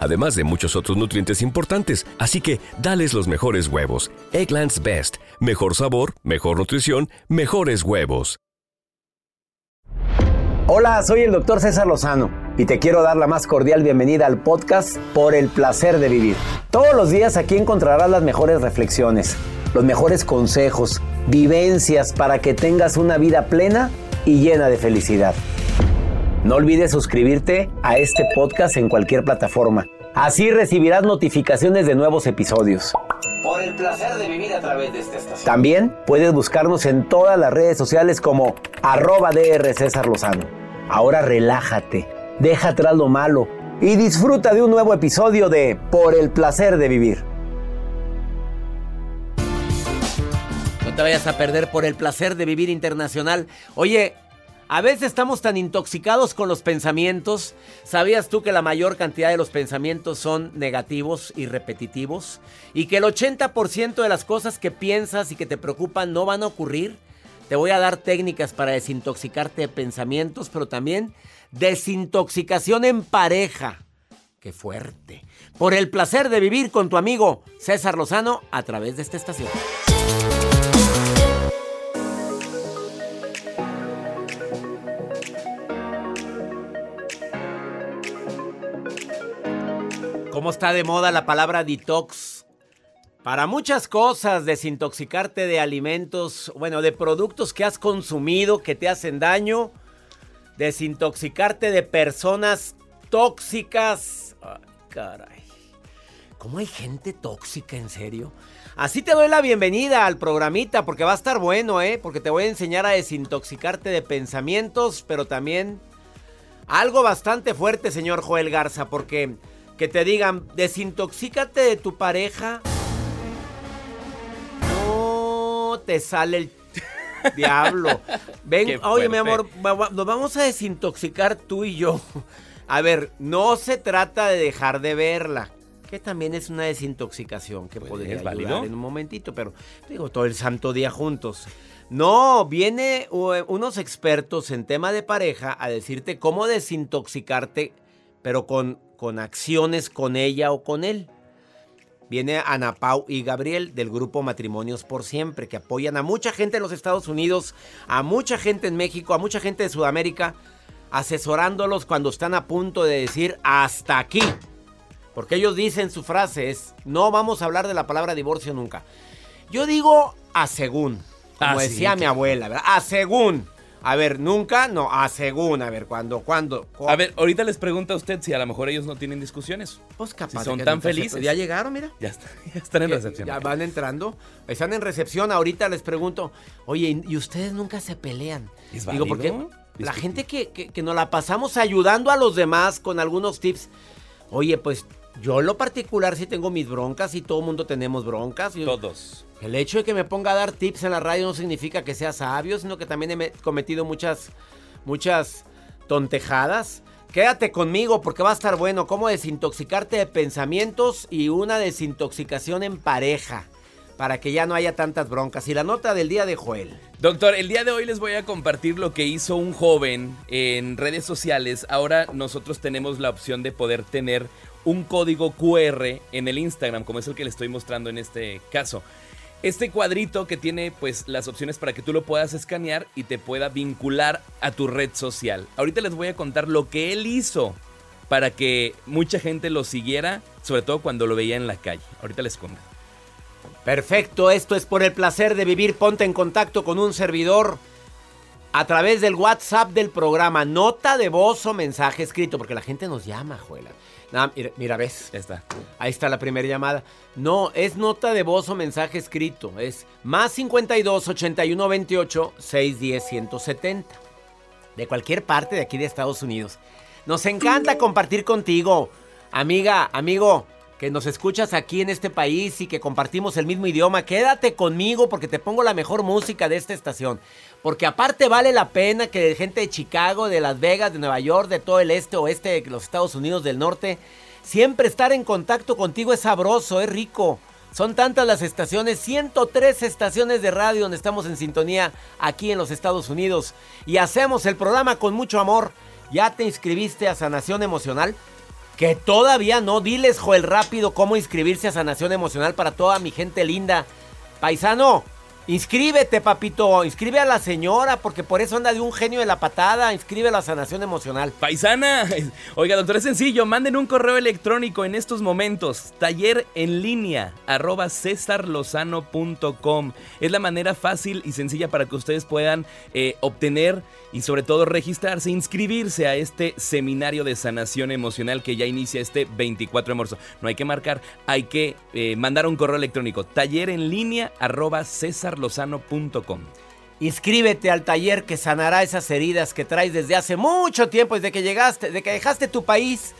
además de muchos otros nutrientes importantes. Así que, dales los mejores huevos. Eggland's Best, mejor sabor, mejor nutrición, mejores huevos. Hola, soy el doctor César Lozano y te quiero dar la más cordial bienvenida al podcast Por el placer de vivir. Todos los días aquí encontrarás las mejores reflexiones, los mejores consejos, vivencias para que tengas una vida plena y llena de felicidad. No olvides suscribirte a este podcast en cualquier plataforma. Así recibirás notificaciones de nuevos episodios. Por el placer de vivir a través de esta estación. También puedes buscarnos en todas las redes sociales como arroba DR César Lozano. Ahora relájate, deja atrás lo malo y disfruta de un nuevo episodio de Por el placer de vivir. No te vayas a perder por el placer de vivir internacional. Oye, a veces estamos tan intoxicados con los pensamientos. ¿Sabías tú que la mayor cantidad de los pensamientos son negativos y repetitivos? Y que el 80% de las cosas que piensas y que te preocupan no van a ocurrir. Te voy a dar técnicas para desintoxicarte de pensamientos, pero también desintoxicación en pareja. Qué fuerte. Por el placer de vivir con tu amigo César Lozano a través de esta estación. ¿Cómo está de moda la palabra detox? Para muchas cosas, desintoxicarte de alimentos, bueno, de productos que has consumido que te hacen daño, desintoxicarte de personas tóxicas. Ay, caray. ¿Cómo hay gente tóxica, en serio? Así te doy la bienvenida al programita porque va a estar bueno, ¿eh? Porque te voy a enseñar a desintoxicarte de pensamientos, pero también algo bastante fuerte, señor Joel Garza, porque que te digan, desintoxícate de tu pareja. No te sale el diablo. Ven, oye, mi amor, nos vamos a desintoxicar tú y yo. A ver, no se trata de dejar de verla. Que también es una desintoxicación que Pues, podría ayudar en un momentito, pero digo, todo el santo día juntos. No, viene unos expertos en tema de pareja a decirte cómo desintoxicarte, pero con, con acciones con ella o con él. Viene Ana Pau y Gabriel del grupo Matrimonios por Siempre, que apoyan a mucha gente en los Estados Unidos, a mucha gente en México, a mucha gente de Sudamérica, asesorándolos cuando están a punto de decir hasta aquí. Porque ellos dicen su frase es, no vamos a hablar de la palabra divorcio nunca. Yo digo a según, como Ah, sí, decía mi abuela, ¿verdad? A según. A ver, nunca, no, a según, a ver, cuando, cuando. A ver, ahorita les pregunta a usted si a lo mejor ellos no tienen discusiones. Pues capaz si son que tan se- felices. Ya llegaron, mira. Ya, está- ya están en Ya- recepción. Ya van entrando. Están en recepción. Ahorita les pregunto, oye, ¿y ustedes nunca se pelean? ¿Es Digo, porque la gente que, que- que nos la pasamos ayudando a los demás con algunos tips. Oye, pues yo en lo particular sí tengo mis broncas y todo el mundo tenemos broncas. Yo- Todos. el hecho de que me ponga a dar tips en la radio no significa que sea sabio, sino que también he me- cometido muchas, muchas tontejadas. Quédate conmigo porque va a estar bueno cómo desintoxicarte de pensamientos y una desintoxicación en pareja para que ya no haya tantas broncas. Y la nota del día de Joel. Doctor, el día de hoy les voy a compartir lo que hizo un joven en redes sociales. Ahora nosotros tenemos la opción de poder tener un código QR en el Instagram, como es el que le estoy mostrando en este caso. Este cuadrito que tiene pues las opciones para que tú lo puedas escanear y te pueda vincular a tu red social. Ahorita les voy a contar lo que él hizo para que mucha gente lo siguiera, sobre todo cuando lo veía en la calle. Ahorita les cuento. Perfecto, esto es por el placer de vivir. Ponte en contacto con un servidor a través del WhatsApp del programa. Nota de voz o mensaje escrito, porque la gente nos llama, Juela. Mira, ves. Ya está. Ahí está la primera llamada. No, es nota de voz o mensaje escrito. Es más 52 81 28 610 170. De cualquier parte de aquí de Estados Unidos. Nos encanta compartir contigo. Amiga, amigo, que nos escuchas aquí en este país y que compartimos el mismo idioma, quédate conmigo porque te pongo la mejor música de esta estación. Porque aparte vale la pena que gente de Chicago, de Las Vegas, de Nueva York, de todo el este, oeste de los Estados Unidos del norte, siempre estar en contacto contigo es sabroso, es rico. Son tantas las estaciones, 103 estaciones de radio donde estamos en sintonía aquí en los Estados Unidos. Y hacemos el programa con mucho amor. ¿Ya te inscribiste a Sanación Emocional? Que todavía no. Diles, Joel, rápido cómo inscribirse a Sanación Emocional para toda mi gente linda. Paisano, Inscríbete, papito. Inscribe a la señora, porque por eso anda de un genio de la patada. Inscribe a la sanación emocional. Paisana. Oiga, doctor, es sencillo. Manden un correo electrónico en estos momentos. Taller en línea, arroba cesarlozano.com. Es la manera fácil y sencilla para que ustedes puedan eh, obtener y sobre todo registrarse, inscribirse a este seminario de sanación emocional que ya inicia este 24 de marzo. No hay que marcar, hay que eh, mandar un correo electrónico. Taller en línea, arroba cesarlozano.com. Inscríbete al taller que sanará esas heridas que traes desde hace mucho tiempo, desde que llegaste, desde que dejaste tu país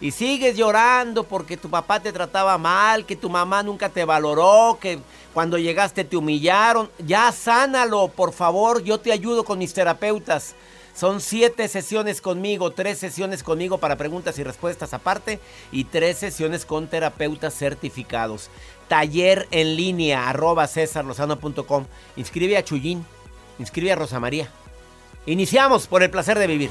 y sigues llorando porque tu papá te trataba mal, que tu mamá nunca te valoró, que cuando llegaste te humillaron. Ya sánalo, por favor, yo te ayudo con mis terapeutas. Son siete sesiones conmigo, tres sesiones conmigo para preguntas y respuestas aparte y tres sesiones con terapeutas certificados. Taller en línea, arroba cesarlozano.com. Inscribe a Chuyín. Inscribe a Rosa María. Iniciamos por el placer de vivir.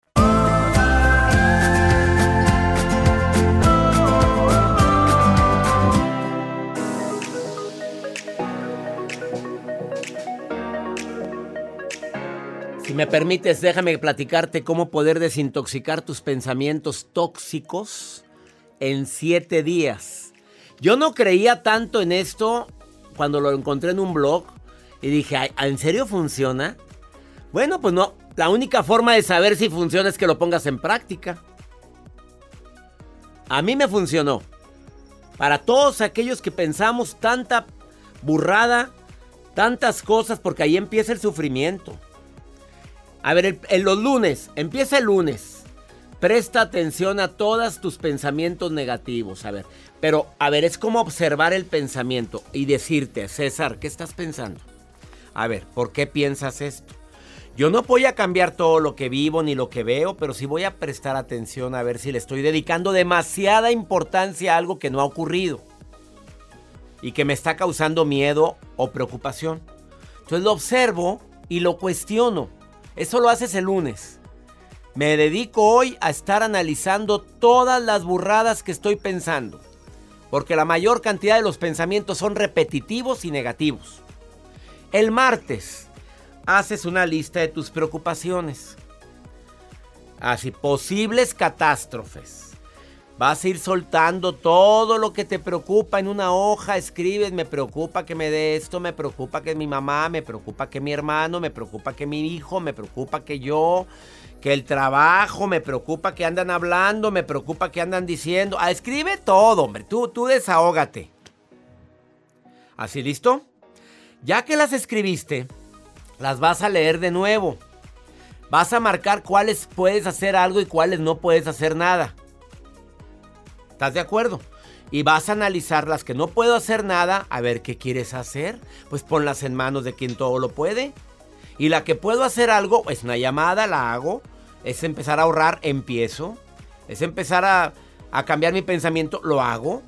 Si me permites, déjame platicarte cómo poder desintoxicar tus pensamientos tóxicos en siete días. Yo no creía tanto en esto cuando lo encontré en un blog y dije, ¿en serio funciona? Bueno, pues no, la única forma de saber si funciona es que lo pongas en práctica. A mí me funcionó. Para todos aquellos que pensamos tanta burrada, tantas cosas, porque ahí empieza el sufrimiento. A ver, en los lunes, empieza el lunes. Presta atención a todos tus pensamientos negativos. A ver, pero a ver, es como observar el pensamiento y decirte, César, ¿qué estás pensando? A ver, ¿por qué piensas esto? Yo no voy a cambiar todo lo que vivo ni lo que veo, pero sí voy a prestar atención a ver si le estoy dedicando demasiada importancia a algo que no ha ocurrido y que me está causando miedo o preocupación. Entonces lo observo y lo cuestiono. Eso lo haces el lunes. Me dedico hoy a estar analizando todas las burradas que estoy pensando, porque la mayor cantidad de los pensamientos son repetitivos y negativos. El martes haces una lista de tus preocupaciones. Así, posibles catástrofes. Vas a ir soltando todo lo que te preocupa en una hoja, escribes, me preocupa que me dé esto, me preocupa que mi mamá, me preocupa que mi hermano, me preocupa que mi hijo, me preocupa que yo, que el trabajo, me preocupa que andan hablando, me preocupa que andan diciendo. Ah, escribe todo, hombre, tú, tú desahógate. ¿Así listo? Ya que las escribiste, las vas a leer de nuevo. Vas a marcar cuáles puedes hacer algo y cuáles no puedes hacer nada. ¿Estás de acuerdo? Y vas a analizar las que no puedo hacer nada, a ver qué quieres hacer. Pues ponlas en manos de quien todo lo puede. Y la que puedo hacer algo, es una llamada, la hago. Es empezar a ahorrar, empiezo. Es empezar a, a cambiar mi pensamiento, lo hago.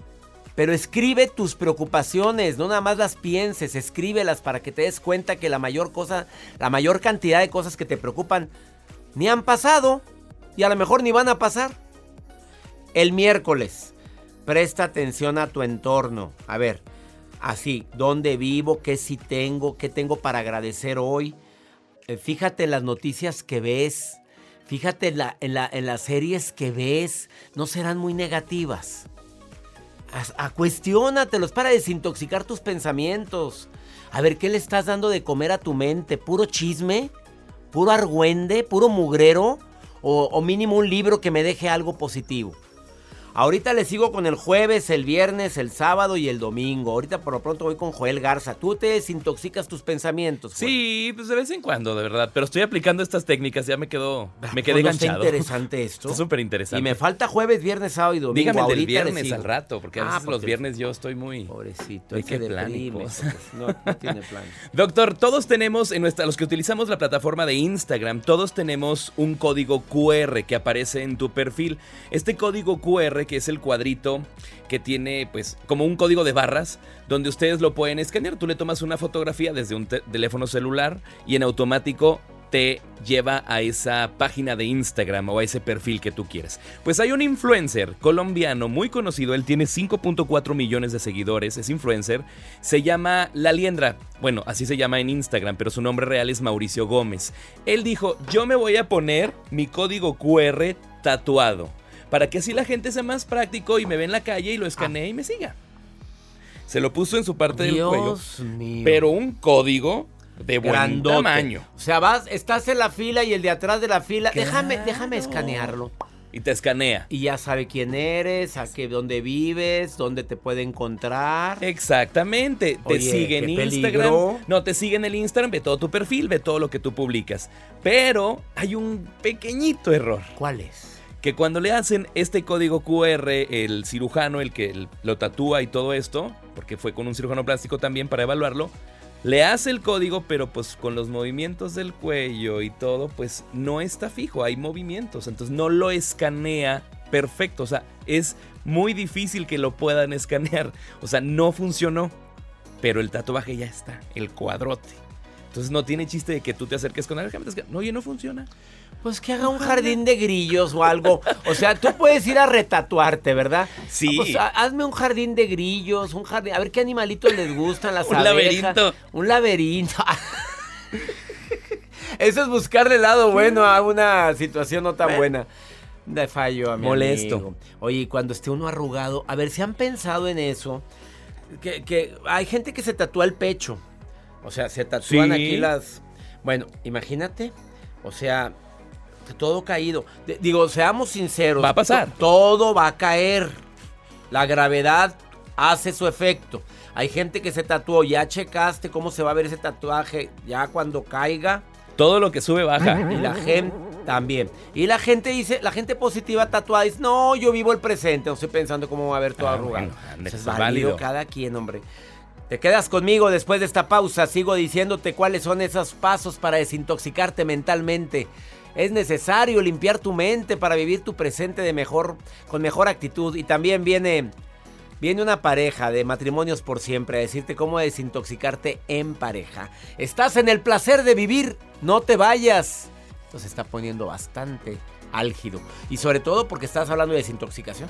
Pero escribe tus preocupaciones, no nada más las pienses, escríbelas para que te des cuenta que la mayor cosa, la mayor cantidad de cosas que te preocupan ni han pasado y a lo mejor ni van a pasar. El miércoles, presta atención a tu entorno. A ver, así, ¿dónde vivo? ¿Qué sí tengo? ¿Qué tengo para agradecer hoy? Eh, fíjate en las noticias que ves. Fíjate en, la, en, la, en las series que ves. No serán muy negativas. A, a para desintoxicar tus pensamientos. A ver, ¿qué le estás dando de comer a tu mente? ¿Puro chisme? ¿Puro argüende? ¿Puro mugrero? O mínimo un libro que me deje algo positivo. Ahorita le sigo con el jueves, el viernes, el sábado y el domingo. Ahorita por lo pronto voy con Joel Garza. Tú te desintoxicas tus pensamientos. Joel? Sí, pues de vez en cuando, de verdad. Pero estoy aplicando estas técnicas, ya me quedo, me ¿Cómo quedé no está enganchado. interesante esto. Está súper interesante. Y me falta jueves, viernes, sábado y domingo. Dígame del Ahorita le viernes al rato, porque a Ah, veces los porque- viernes yo estoy muy... Pobrecito, Ay, él se qué plan No, no tiene plan. Doctor, todos tenemos en nuestra, los que utilizamos la plataforma de Instagram, todos tenemos un código QR que aparece en tu perfil. Este código QR, que es el cuadrito que tiene pues como un código de barras, donde ustedes lo pueden escanear. Tú le tomas una fotografía desde un te- teléfono celular y en automático te lleva a esa página de Instagram o a ese perfil que tú quieres. Pues hay un influencer colombiano muy conocido, él tiene 5.4 millones de seguidores, es influencer, se llama La Liendra, bueno, así se llama en Instagram, pero su nombre real es Mauricio Gómez. Él dijo, yo me voy a poner mi código QR tatuado, para que así la gente sea más práctico y me ve en la calle y lo escanee y me siga. Se lo puso en su parte del cuello, Dios mío. pero un código de buen Grandote. tamaño. O sea, vas, estás en la fila y el de atrás de la fila. Déjame, déjame escanearlo. Y te escanea. Y ya sabe quién eres, a qué, dónde vives, dónde te puede encontrar. Exactamente. Te sigue en Instagram. peligro. No, te sigue en el Instagram, ve todo tu perfil, ve todo lo que tú publicas. Pero hay un pequeñito error. ¿Cuál es? Que cuando le hacen este código QR, el cirujano, el que lo tatúa y todo esto, porque fue con un cirujano plástico también para evaluarlo, le hace el código, pero pues con los movimientos del cuello y todo, pues no está fijo, hay movimientos, entonces no lo escanea perfecto, o sea, es muy difícil que lo puedan escanear, o sea, no funcionó, pero el tatuaje ya está, el cuadrote. Entonces no tiene chiste de que tú te acerques con esca- No, oye, no funciona. Pues que haga un jardín de grillos o algo. O sea, tú puedes ir a retatuarte, ¿verdad? Sí. Pues, ha- hazme un jardín de grillos, un jardín. A ver qué animalitos les gustan, las Un abejas. laberinto. Un laberinto. Eso es buscarle lado bueno a una situación no tan buena. De fallo a mi Molesto. amigo. Oye, cuando esté uno arrugado, a ver si han pensado en eso. Que, que hay gente que se tatúa el pecho. O sea, se tatúan Sí. aquí las. Bueno, imagínate. O sea, todo caído. De- digo, seamos sinceros. Va a pasar. to- Todo va a caer. La gravedad hace su efecto. Hay gente que se tatuó. Ya checaste cómo se va a ver ese tatuaje. Ya cuando caiga. Todo lo que sube baja. Y la gente también. Y la gente dice, la gente positiva tatuada dice, no, yo vivo el presente, no estoy pensando cómo va a ver todo Ah, arrugado. bueno, es es válido, válido. cada quien, hombre. Te quedas conmigo después de esta pausa. Sigo diciéndote cuáles son esos pasos para desintoxicarte mentalmente. Es necesario limpiar tu mente para vivir tu presente de mejor, con mejor actitud. Y también viene, viene una pareja de matrimonios por siempre a decirte cómo desintoxicarte en pareja. Estás en el placer de vivir, no te vayas. Esto se está poniendo bastante álgido. Y sobre todo porque estás hablando de desintoxicación.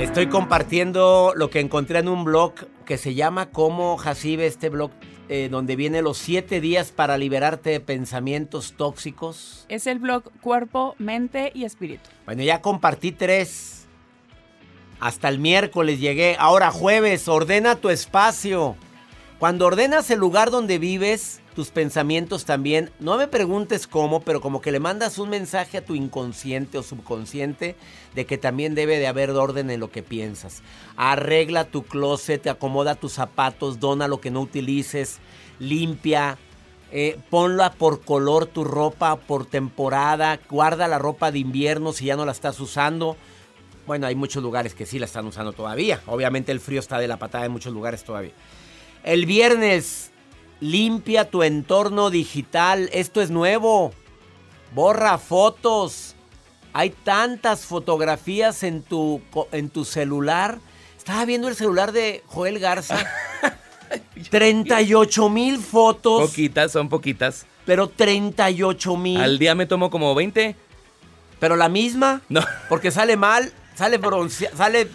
Estoy compartiendo lo que encontré en un blog que se llama Cómo Jacibe, este blog eh, donde viene los siete días para liberarte de pensamientos tóxicos. Es el blog Cuerpo, Mente y Espíritu. Bueno, ya compartí tres. Hasta el miércoles llegué. Ahora jueves, ordena tu espacio. Cuando ordenas el lugar donde vives, tus pensamientos también, no me preguntes cómo, pero como que le mandas un mensaje a tu inconsciente o subconsciente de que también debe de haber orden en lo que piensas. Arregla tu closet, acomoda tus zapatos, dona lo que no utilices, limpia, eh, ponla por color tu ropa, por temporada, guarda la ropa de invierno si ya no la estás usando. Bueno, hay muchos lugares que sí la están usando todavía. Obviamente el frío está de la patada en muchos lugares todavía. El viernes, limpia tu entorno digital. Esto es nuevo. Borra fotos. Hay tantas fotografías en tu, en tu celular. Estaba viendo el celular de Joel Garza. 38 mil fotos. Poquitas, son poquitas. Pero 38 mil. Al día me tomo como 20. Pero la misma. No. Porque sale mal, sale bronceado, sale.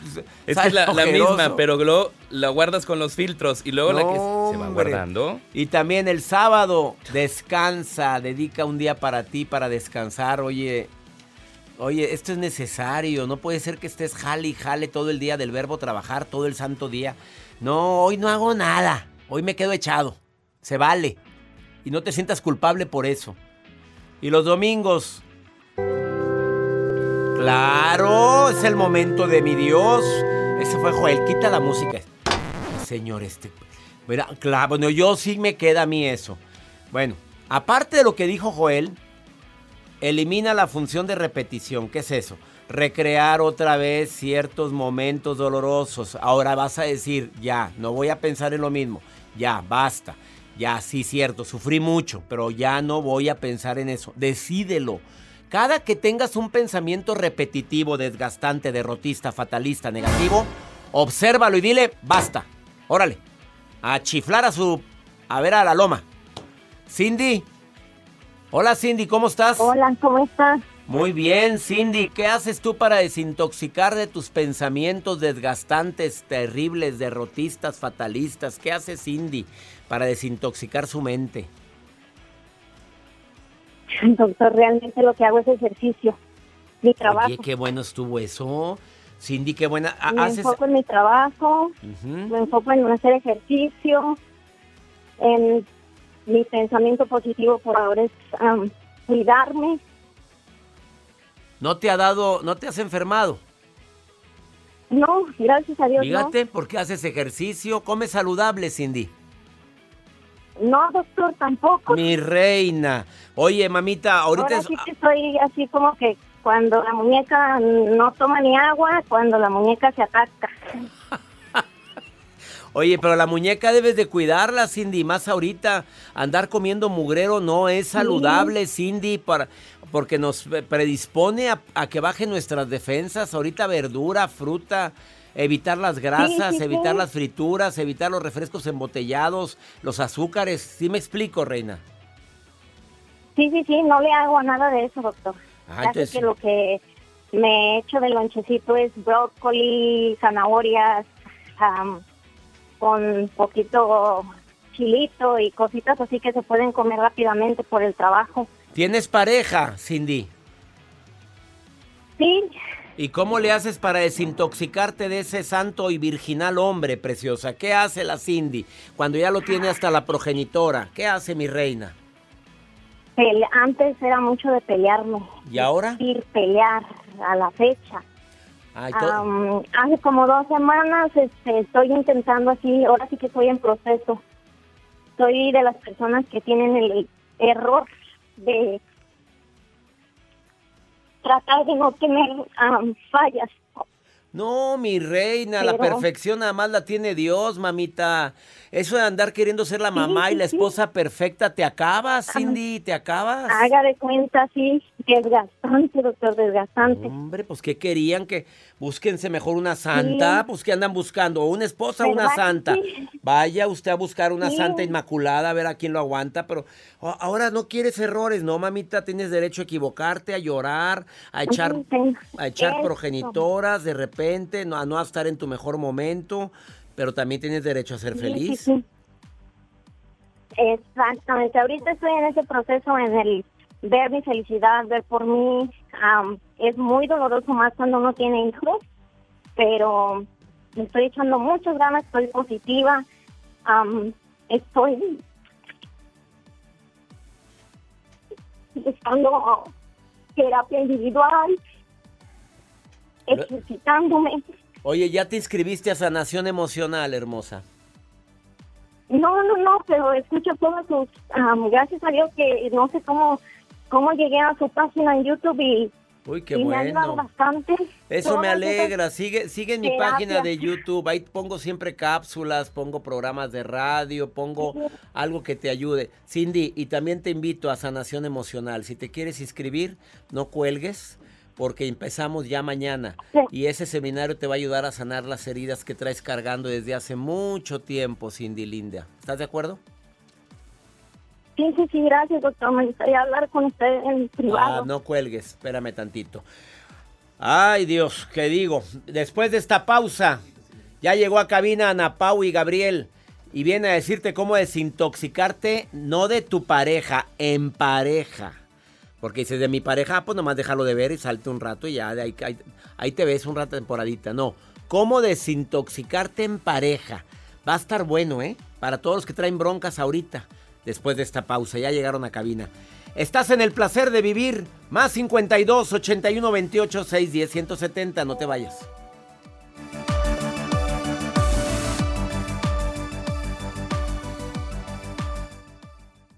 Es sale la, misma, pero luego la guardas con los filtros y luego la que se va guardando. Y también el sábado, descansa, dedica un día para ti, para descansar. Oye, oye, esto es necesario. No puede ser que estés jale y jale todo el día del verbo trabajar, todo el santo día. No, hoy no hago nada. Hoy me quedo echado. Se vale. Y no te sientas culpable por eso. Y los domingos. Claro, es el momento de mi Dios. Ese fue Joel. Quita la música. Señor, este. Mira, claro, bueno, yo sí me queda a mí eso. Bueno, aparte de lo que dijo Joel, elimina la función de repetición. ¿Qué es eso? Recrear otra vez ciertos momentos dolorosos. Ahora vas a decir, ya, no voy a pensar en lo mismo. Ya, basta. Ya, sí, cierto, sufrí mucho, pero ya no voy a pensar en eso. Decídelo. Cada que tengas un pensamiento repetitivo, desgastante, derrotista, fatalista, negativo, obsérvalo y dile, basta. Órale. A chiflar a su... A ver a la loma. Cindy. Hola Cindy, ¿cómo estás? Hola, ¿cómo estás? Muy bien, Cindy. ¿Qué haces tú para desintoxicar de tus pensamientos desgastantes, terribles, derrotistas, fatalistas? ¿Qué hace Cindy para desintoxicar su mente? Doctor, realmente lo que hago es ejercicio. Mi trabajo. Oye, qué bueno estuvo eso. Cindy, qué buena. Me enfoco en mi trabajo, me enfoco en hacer ejercicio, en mi pensamiento positivo por ahora es cuidarme. ¿No te ha dado, no te has enfermado? No, gracias a Dios. Fíjate, ¿por qué haces ejercicio? Come saludable, Cindy. No, doctor, tampoco. Mi reina. Oye, mamita, ahorita... Ahora sí que estoy así como que cuando la muñeca no toma ni agua, cuando la muñeca se ataca. Oye, pero la muñeca debes de cuidarla, Cindy, más ahorita. Andar comiendo mugrero no es saludable, Cindy, para, porque nos predispone a, que bajen nuestras defensas. Ahorita verdura, fruta, evitar las grasas, evitar las frituras, evitar los refrescos embotellados, los azúcares. ¿Sí me explico, reina? Sí, sí, sí, no le hago nada de eso, doctor. Ah, que lo que me he hecho del lonchecito es brócoli, zanahorias, con poquito chilito y cositas así que se pueden comer rápidamente por el trabajo. ¿Tienes pareja, Cindy? Sí. ¿Y cómo le haces para desintoxicarte de ese santo y virginal hombre, preciosa? ¿Qué hace la Cindy cuando ya lo tiene hasta la progenitora? ¿Qué hace mi reina? antes era mucho de pelearme. ¿Y ahora? Ir pelear a la fecha. hace como dos semanas este, estoy intentando así, ahora sí que estoy en proceso. Soy de las personas que tienen el error de tratar de no tener fallas. No, mi reina, la perfección nada más la tiene Dios, mamita. Eso de andar queriendo ser la mamá y la esposa perfecta, te acabas, Cindy, te acabas. Haga de cuenta, sí, desgastante, doctor, desgastante. Hombre, pues ¿qué querían? Que búsquense mejor una santa, pues ¿qué andan buscando? ¿Una esposa o una santa? Vaya usted a buscar una santa inmaculada, a ver a quién lo aguanta, pero ahora no quieres errores, ¿no, mamita? Tienes derecho a equivocarte, a llorar, a echar, a echar progenitoras de repente, no, a no estar en tu mejor momento pero también tienes derecho a ser feliz. Exactamente, ahorita estoy en ese proceso en el ver mi felicidad, ver por mí. es muy doloroso más cuando uno tiene hijos, pero me estoy echando muchas ganas, estoy positiva, estoy buscando terapia individual, ejercitándome. Oye, ¿ya te inscribiste a Sanación Emocional, hermosa? No, no, no, pero escucho todas sus... gracias a Dios que no sé cómo, cómo llegué a su página en YouTube y... Uy, qué bueno. bastante. Eso me alegra. Sigue, sigue en mi página de YouTube. Ahí pongo siempre cápsulas, pongo programas de radio, pongo algo que te ayude. Cindy, y también te invito a Sanación Emocional. Si te quieres inscribir, no cuelgues porque empezamos ya mañana y ese seminario te va a ayudar a sanar las heridas que traes cargando desde hace mucho tiempo, Cindy Linda. ¿Estás de acuerdo? Sí, sí, sí, gracias, doctor. Me gustaría hablar con usted en privado. Ah, no cuelgues, espérame tantito. Ay, Dios, ¿qué digo? Después de esta pausa, ya llegó a cabina Ana Pau y Gabriel y viene a decirte cómo desintoxicarte, no de tu pareja, en pareja. Porque dices, de mi pareja, pues nomás déjalo de ver y salte un rato y ya, de ahí, ahí, te ves un rato temporadita. No, ¿cómo desintoxicarte en pareja? Va a estar bueno, ¿eh? Para todos los que traen broncas ahorita, después de esta pausa, ya llegaron a cabina. Estás en el placer de vivir, más 52 81 28 610 170, no te vayas.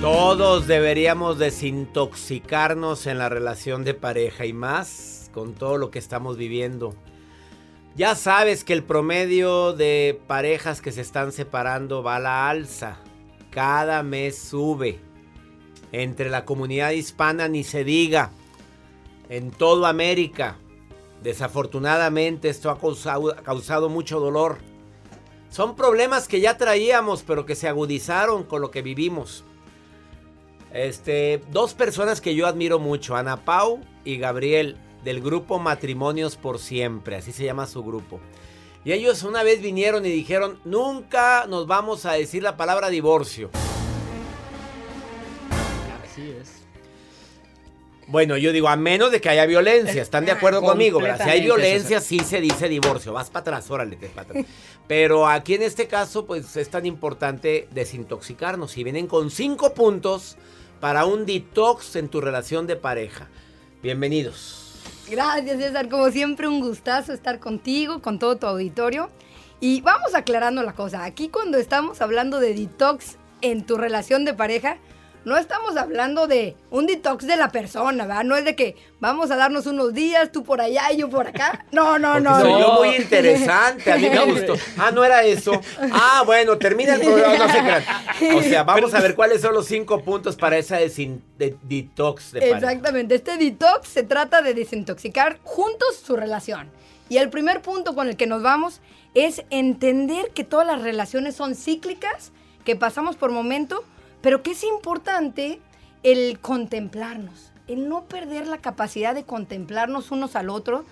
Todos deberíamos desintoxicarnos en la relación de pareja y más con todo lo que estamos viviendo. Ya sabes que el promedio de parejas que se están separando va a la alza. Cada mes sube. Entre la comunidad hispana ni se diga. En toda América. Desafortunadamente esto ha causado, causado mucho dolor. Son problemas que ya traíamos pero que se agudizaron con lo que vivimos. Este, dos personas que yo admiro mucho, Ana Pau y Gabriel, del grupo Matrimonios por Siempre, así se llama su grupo. Y ellos una vez vinieron y dijeron, nunca nos vamos a decir la palabra divorcio. Así es. Bueno, yo digo, a menos de que haya violencia, ¿están de acuerdo conmigo? Si hay violencia, sí se dice divorcio. Vas para atrás, órale, te para atrás. Pero aquí en este caso, pues es tan importante desintoxicarnos. Y vienen con cinco puntos para un detox en tu relación de pareja. Bienvenidos. Gracias, César. Como siempre, un gustazo estar contigo, con todo tu auditorio. Y vamos aclarando la cosa. Aquí cuando estamos hablando de detox en tu relación de pareja, no estamos hablando de un detox de la persona, ¿verdad? No es de que vamos a darnos unos días, tú por allá y yo por acá. No, no, no. Soy no. muy interesante, a mí me gustó. Ah, no era eso. Ah, bueno, termina el programa, no sé O sea, vamos a ver cuáles son los cinco puntos para esa detox de pareja. Exactamente, este detox se trata de desintoxicar juntos su relación. Y el primer punto con el que nos vamos es entender que todas las relaciones son cíclicas, que pasamos por momentos pero que es importante el contemplarnos, el no perder la capacidad de contemplarnos unos al otro,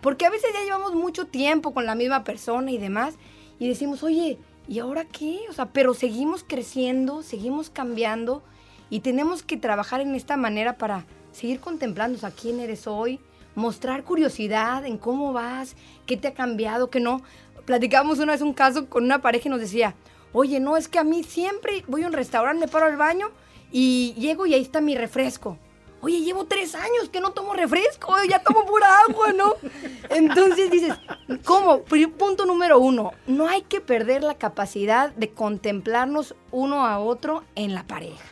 porque a veces ya llevamos mucho tiempo con la misma persona y demás, y decimos, oye, ¿y ahora qué? O sea, pero seguimos creciendo, seguimos cambiando, y tenemos que trabajar en esta manera para seguir contemplando a quién eres hoy, mostrar curiosidad en cómo vas, qué te ha cambiado, qué no. Platicamos una vez un caso con una pareja y nos decía, Oye, no, es que a mí siempre voy a un restaurante, me paro al baño y llego y ahí está mi refresco. Oye, llevo tres años que no tomo refresco, ya tomo pura agua, ¿no? Entonces dices, ¿cómo? Punto número uno, no hay que perder la capacidad de contemplarnos uno a otro en la pareja.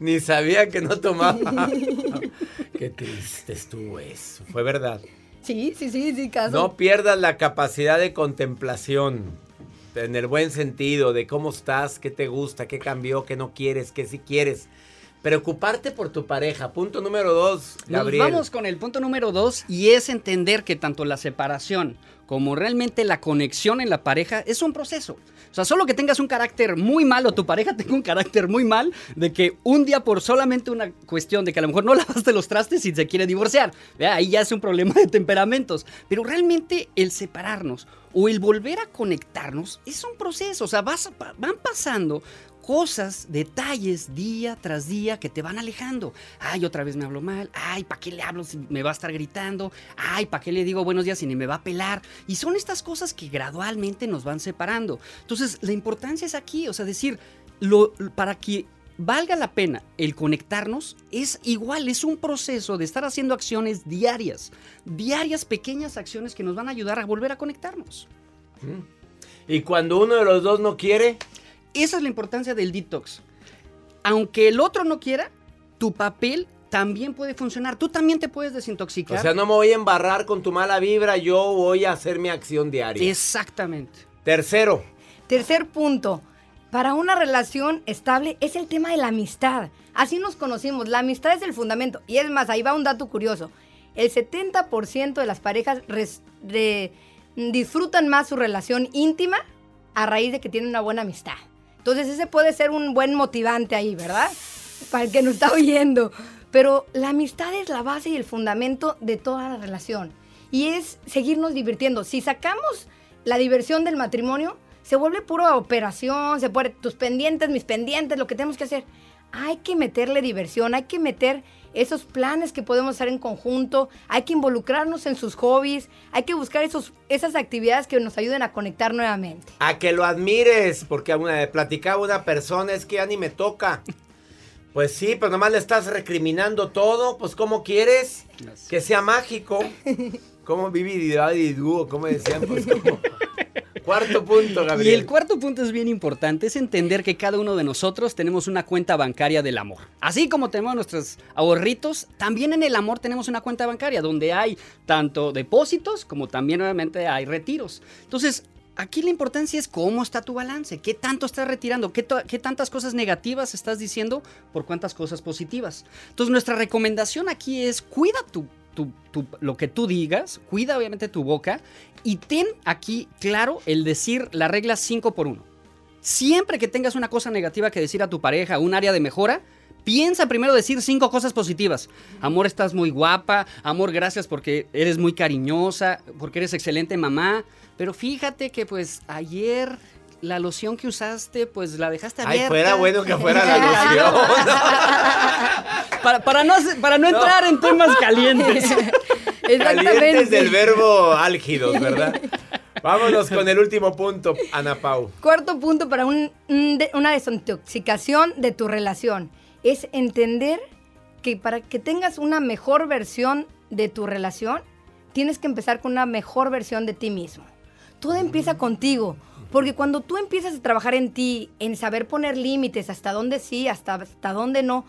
Ni sabía que no tomaba. Qué triste estuvo eso, fue verdad. Sí, sí, sí, sí, caso. No pierdas la capacidad de contemplación en el buen sentido de cómo estás, qué te gusta, qué cambió, qué no quieres, qué sí quieres. Preocuparte por tu pareja. Punto número dos, Gabriel. vamos con el punto número dos y es entender que tanto la separación como realmente la conexión en la pareja es un proceso. O sea, solo que tengas un carácter muy mal o tu pareja tenga un carácter muy mal de que un día por solamente una cuestión de que a lo mejor no lavaste los trastes y se quiere divorciar. Ahí ya es un problema de temperamentos. Pero realmente el separarnos o el volver a conectarnos es un proceso. O sea, vas, van pasando cosas, detalles día tras día que te van alejando. Ay, otra vez me hablo mal. Ay, ¿para qué le hablo si me va a estar gritando? Ay, ¿para qué le digo buenos días si ni me va a pelar? Y son estas cosas que gradualmente nos van separando. Entonces, la importancia es aquí, o sea, decir, lo, para que valga la pena el conectarnos, es igual, es un proceso de estar haciendo acciones diarias, diarias pequeñas acciones que nos van a ayudar a volver a conectarnos. Y cuando uno de los dos no quiere, esa es la importancia del detox. Aunque el otro no quiera, tu papel también puede funcionar. Tú también te puedes desintoxicar. O sea, no me voy a embarrar con tu mala vibra, yo voy a hacer mi acción diaria. Exactamente. Tercero. Tercer punto. Para una relación estable es el tema de la amistad. Así nos conocimos. La amistad es el fundamento. Y es más, ahí va un dato curioso. El 70% de las parejas disfrutan más su relación íntima a raíz de que tienen una buena amistad. Entonces ese puede ser un buen motivante ahí, ¿verdad? Para el que nos está oyendo. Pero la amistad es la base y el fundamento de toda la relación. Y es seguirnos divirtiendo. Si sacamos la diversión del matrimonio, se vuelve pura operación, se puede tus pendientes, mis pendientes, lo que tenemos que hacer. Hay que meterle diversión, hay que meter esos planes que podemos hacer en conjunto, hay que involucrarnos en sus hobbies, hay que buscar esos, esas actividades que nos ayuden a conectar nuevamente. A que lo admires, porque una, platicaba una persona, es que ya ni me toca. Pues sí, pero nomás le estás recriminando todo, pues ¿cómo quieres? Que sea mágico. ¿Cómo viví y dúo? ¿Cómo decían? Pues como... Cuarto punto, Gabriel. Y el cuarto punto es bien importante, es entender que cada uno de nosotros tenemos una cuenta bancaria del amor. Así como tenemos nuestros ahorritos, también en el amor tenemos una cuenta bancaria donde hay tanto depósitos como también obviamente hay retiros. Entonces, aquí la importancia es cómo está tu balance, qué tanto estás retirando, qué, qué, tantas cosas negativas estás diciendo por cuántas cosas positivas. Entonces nuestra recomendación aquí es cuida tu lo que tú digas, cuida obviamente tu boca y ten aquí claro el decir la regla 5 por 1. Siempre que tengas una cosa negativa que decir a tu pareja, un área de mejora, piensa primero decir cinco cosas positivas. Amor, estás muy guapa. Amor, gracias porque eres muy cariñosa, porque eres excelente mamá. Pero fíjate que pues ayer la loción que usaste, pues la dejaste abierta. Ay, fuera bueno que fuera la loción. para, no, para no entrar en temas calientes. Calientes del verbo álgidos, ¿verdad? Vámonos con el último punto, Ana Pau. Cuarto punto para una desintoxicación de tu relación es entender que para que tengas una mejor versión de tu relación, tienes que empezar con una mejor versión de ti mismo. Todo empieza contigo. Porque cuando tú empiezas a trabajar en ti, en saber poner límites, hasta dónde sí, hasta, hasta dónde no,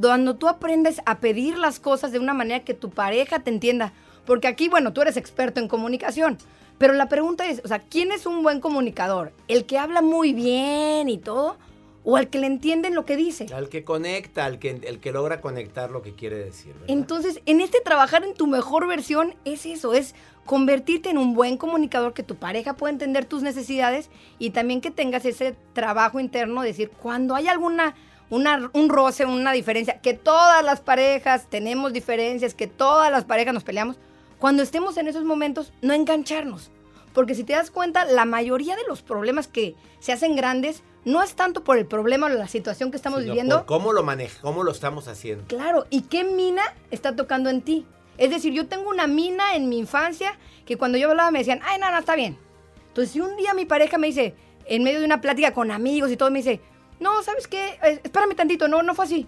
cuando tú aprendes a pedir las cosas de una manera que tu pareja te entienda, porque aquí, bueno, tú eres experto en comunicación, pero la pregunta es, o sea, ¿quién es un buen comunicador? ¿El que habla muy bien y todo? ¿O al que le entienden lo que dice? Al que conecta, al que, el que logra conectar lo que quiere decir. Entonces, en este trabajar en tu mejor versión es eso, es convertirte en un buen comunicador, que tu pareja pueda entender tus necesidades y también que tengas ese trabajo interno, decir, cuando hay alguna, una, un roce, una diferencia, que todas las parejas tenemos diferencias, que todas las parejas nos peleamos, cuando estemos en esos momentos, no engancharnos. Porque si te das cuenta, la mayoría de los problemas que se hacen grandes no es tanto por el problema o la situación que estamos viviendo. Por cómo lo maneja, cómo lo estamos haciendo. Claro, y qué mina está tocando en ti. Es decir, yo tengo una mina en mi infancia que cuando yo hablaba me decían, ay, no, no, está bien. Entonces, si un día mi pareja me dice, en medio de una plática con amigos y todo, me dice, no, ¿sabes qué? Espérame tantito, no, no fue así.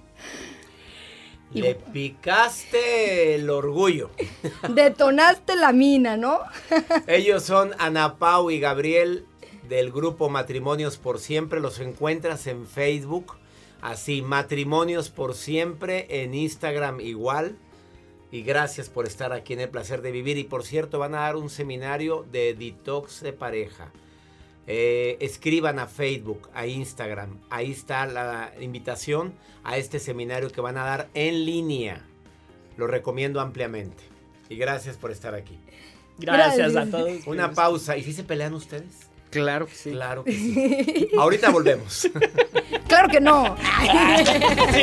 Le picaste el orgullo. Detonaste la mina, ¿no? Ellos son Ana Pau y Gabriel del grupo Matrimonios por Siempre. Los encuentras en Facebook. Así, Matrimonios por Siempre. En Instagram igual. Y gracias por estar aquí en el placer de vivir. Y por cierto, van a dar un seminario de detox de pareja. Eh, escriban a Facebook, a Instagram. Ahí está la invitación a este seminario que van a dar en línea. Lo recomiendo ampliamente. Y gracias por estar aquí. Gracias, a todos. Una pausa. ¿Y si se pelean ustedes? Claro que sí. Claro que sí. Ahorita volvemos. claro que no. sí,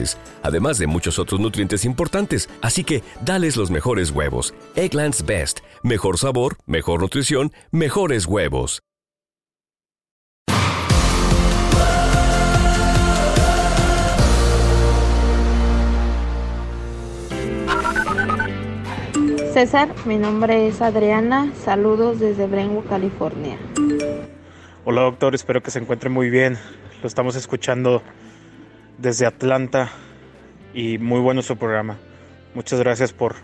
además de muchos otros nutrientes importantes. Así que, dales los mejores huevos. Eggland's Best, mejor sabor, mejor nutrición, mejores huevos. César, mi nombre es Adriana, saludos desde Brentwood, California. Hola doctor, espero que se encuentre muy bien. Lo estamos escuchando desde Atlanta y muy bueno su programa. Muchas gracias por,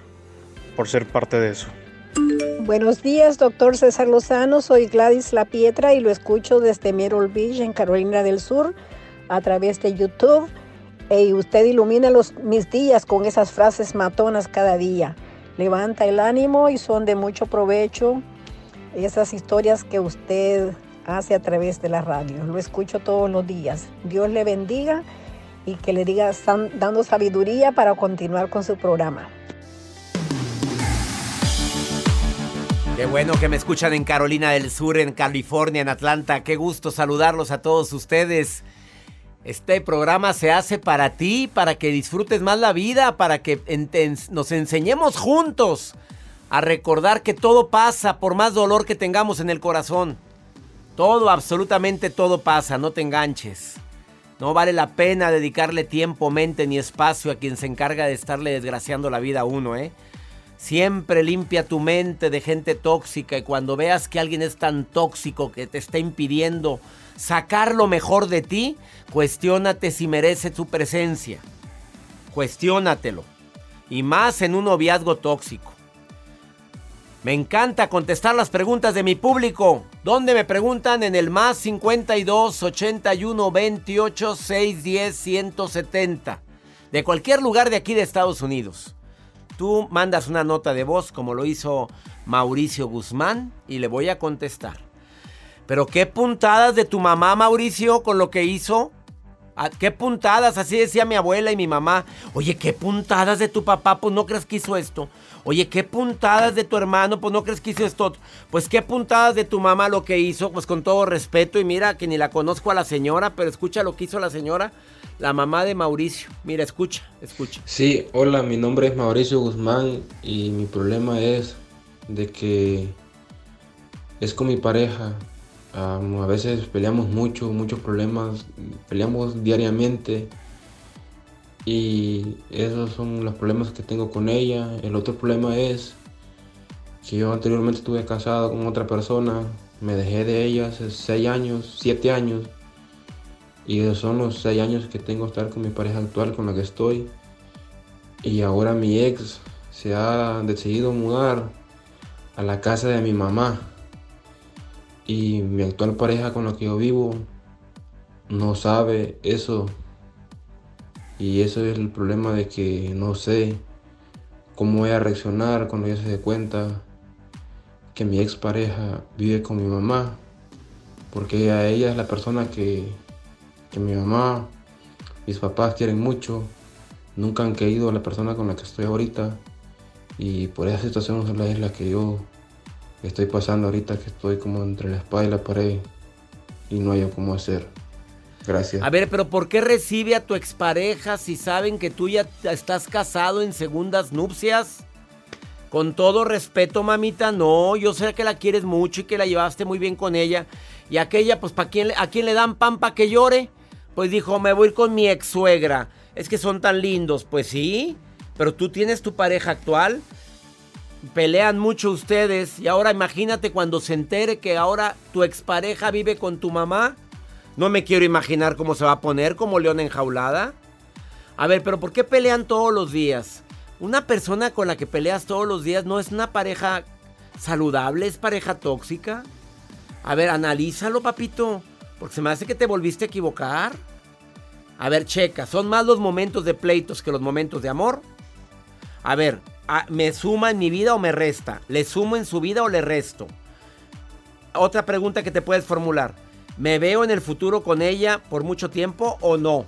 por ser parte de eso. Buenos días, doctor César Lozano. Soy Gladys La Pietra y lo escucho desde Myrtle Beach, en Carolina del Sur, a través de YouTube. Y usted ilumina los, mis días con esas frases matonas cada día levanta el ánimo y son de mucho provecho esas historias que usted hace a través de la radio. Lo escucho todos los días. Dios le bendiga y que le diga dando sabiduría para continuar con su programa. Qué bueno que me escuchan en Carolina del Sur, en California, en Atlanta. Qué gusto saludarlos a todos ustedes. Este programa se hace para ti, para que disfrutes más la vida, para que nos enseñemos juntos a recordar que todo pasa por más dolor que tengamos en el corazón. Todo, absolutamente todo pasa, no te enganches. No vale la pena dedicarle tiempo, mente ni espacio a quien se encarga de estarle desgraciando la vida a uno, ¿eh? Siempre limpia tu mente de gente tóxica y cuando veas que alguien es tan tóxico que te está impidiendo sacar lo mejor de ti, cuestiónate si merece tu presencia. Cuestiónatelo. Y más en un noviazgo tóxico. Me encanta contestar las preguntas de mi público. ¿Dónde me preguntan? En el más 52 81 28 610 170. De cualquier lugar de aquí de Estados Unidos. Tú mandas una nota de voz como lo hizo Mauricio Guzmán y le voy a contestar. Pero qué puntadas de tu mamá, Mauricio, con lo que hizo. ¿Qué puntadas? Así decía mi abuela y mi mamá. Oye, ¿qué puntadas de tu papá? Pues no crees que hizo esto. Oye, ¿qué puntadas de tu hermano? Pues no crees que hizo esto. Pues qué puntadas de tu mamá lo que hizo. Pues con todo respeto y mira que ni la conozco a la señora, pero escucha lo que hizo la señora, la mamá de Mauricio. Mira, escucha, escucha. Sí, hola, mi nombre es Mauricio Guzmán y mi problema es de que es con mi pareja a veces peleamos mucho, muchos problemas, peleamos diariamente y esos son los problemas que tengo con ella. El otro problema es que yo anteriormente estuve casado con otra persona, me dejé de ella hace 6 años, 7 años y esos son los 6 años que tengo estar con mi pareja actual con la que estoy. Y ahora mi ex se ha decidido mudar a la casa de mi mamá y mi actual pareja con la que yo vivo no sabe eso. Y eso es el problema de que no sé cómo voy a reaccionar cuando ella se dé cuenta que mi ex pareja vive con mi mamá. Porque a ella es la persona que, que mi mamá, mis papás quieren mucho. Nunca han querido a la persona con la que estoy ahorita. Y por esa situación es la que yo estoy pasando ahorita que estoy como entre la espada y la pared y no hay cómo hacer. Gracias. A ver, pero ¿por qué recibe a tu expareja si saben que tú ya estás casado en segundas nupcias? Con todo respeto, mamita, no, yo sé que la quieres mucho y que la llevaste muy bien con ella. Y aquella, pues, ¿para quién, ¿a quién le dan pan para que llore? Pues dijo, me voy con mi ex suegra. Es que son tan lindos. Pues sí, pero tú tienes tu pareja actual pelean mucho ustedes y ahora imagínate cuando se entere que ahora tu expareja vive con tu mamá. No me quiero imaginar cómo se va a poner como león enjaulada. A ver, pero ¿por qué pelean todos los días? Una persona con la que peleas todos los días no es una pareja saludable, es pareja tóxica. A ver, analízalo, papito, porque se me hace que te volviste a equivocar. A ver, checa, ¿son más los momentos de pleitos que los momentos de amor? A ver, ¿me suma en mi vida o me resta? ¿Le sumo en su vida o le resto? Otra pregunta que te puedes formular. ¿Me veo en el futuro con ella por mucho tiempo o no?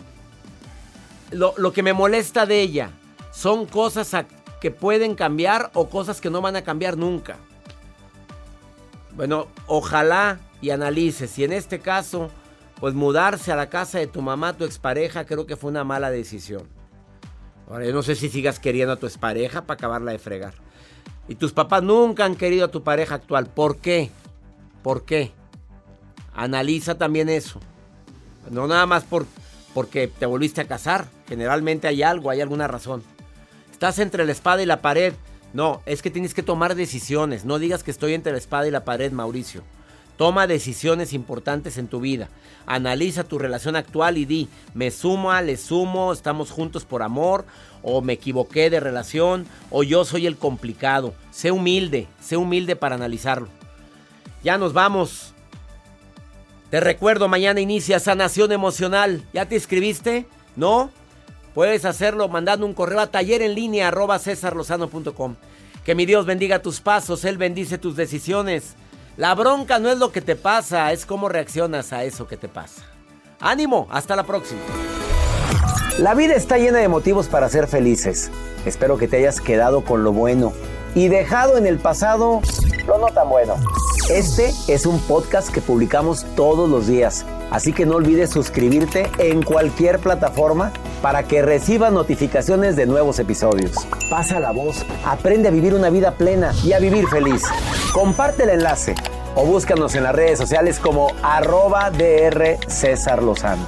Lo, que me molesta de ella son cosas que pueden cambiar o cosas que no van a cambiar nunca. Bueno, ojalá y analices si en este caso, pues mudarse a la casa de tu mamá, tu expareja, creo que fue una mala decisión. Ahora, yo no sé si sigas queriendo a tu expareja para acabarla de fregar. Y tus papás nunca han querido a tu pareja actual. ¿Por qué? ¿Por qué? Analiza también eso. No nada más por, porque te volviste a casar. Generalmente hay algo, hay alguna razón. Estás entre la espada y la pared. No, es que tienes que tomar decisiones. No digas que estoy entre la espada y la pared, Mauricio. Toma decisiones importantes en tu vida. Analiza tu relación actual y di, me sumo, le sumo, estamos juntos por amor, o me equivoqué de relación, o yo soy el complicado. Sé humilde, sé humilde para analizarlo. Ya nos vamos. Te recuerdo, mañana inicia sanación emocional. ¿Ya te inscribiste? ¿No? Puedes hacerlo mandando un correo a taller en línea arroba Que mi Dios bendiga tus pasos, Él bendice tus decisiones. La bronca no es lo que te pasa, es cómo reaccionas a eso que te pasa. Ánimo, hasta la próxima. La vida está llena de motivos para ser felices. Espero que te hayas quedado con lo bueno y dejado en el pasado lo no tan bueno. Este es un podcast que publicamos todos los días, así que no olvides suscribirte en cualquier plataforma para que recibas notificaciones de nuevos episodios. Pasa la voz, aprende a vivir una vida plena y a vivir feliz. Comparte el enlace o búscanos en las redes sociales como arroba DR César Lozano.